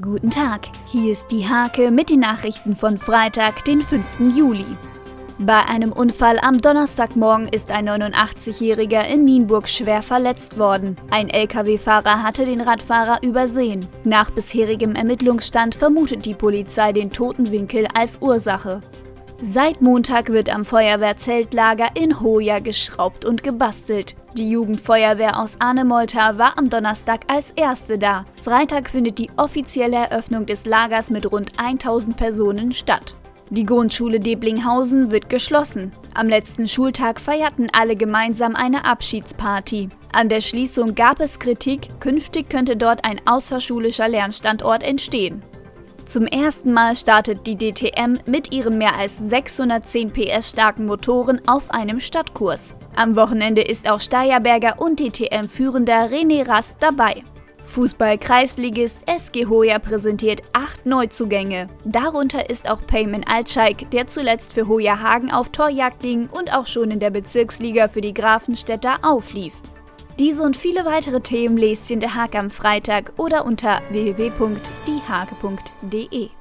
Guten Tag, hier ist die Hake mit den Nachrichten von Freitag, den 5. Juli. Bei einem Unfall am Donnerstagmorgen ist ein 89-Jähriger in Nienburg schwer verletzt worden. Ein Lkw-Fahrer hatte den Radfahrer übersehen. Nach bisherigem Ermittlungsstand vermutet die Polizei den Totenwinkel als Ursache. Seit Montag wird am Feuerwehrzeltlager in Hoja geschraubt und gebastelt. Die Jugendfeuerwehr aus Arnemolta war am Donnerstag als erste da. Freitag findet die offizielle Eröffnung des Lagers mit rund 1000 Personen statt. Die Grundschule Deblinghausen wird geschlossen. Am letzten Schultag feierten alle gemeinsam eine Abschiedsparty. An der Schließung gab es Kritik, künftig könnte dort ein außerschulischer Lernstandort entstehen. Zum ersten Mal startet die DTM mit ihren mehr als 610 PS starken Motoren auf einem Stadtkurs. Am Wochenende ist auch Steierberger und DTM-Führender René Rast dabei. Fußball-Kreisligist SG Hoya präsentiert acht Neuzugänge. Darunter ist auch Payman Altscheik, der zuletzt für Hoya Hagen auf Torjagd ging und auch schon in der Bezirksliga für die Grafenstädter auflief. Diese und viele weitere Themen lest ihr in der Haag am Freitag oder unter www.diehake.de.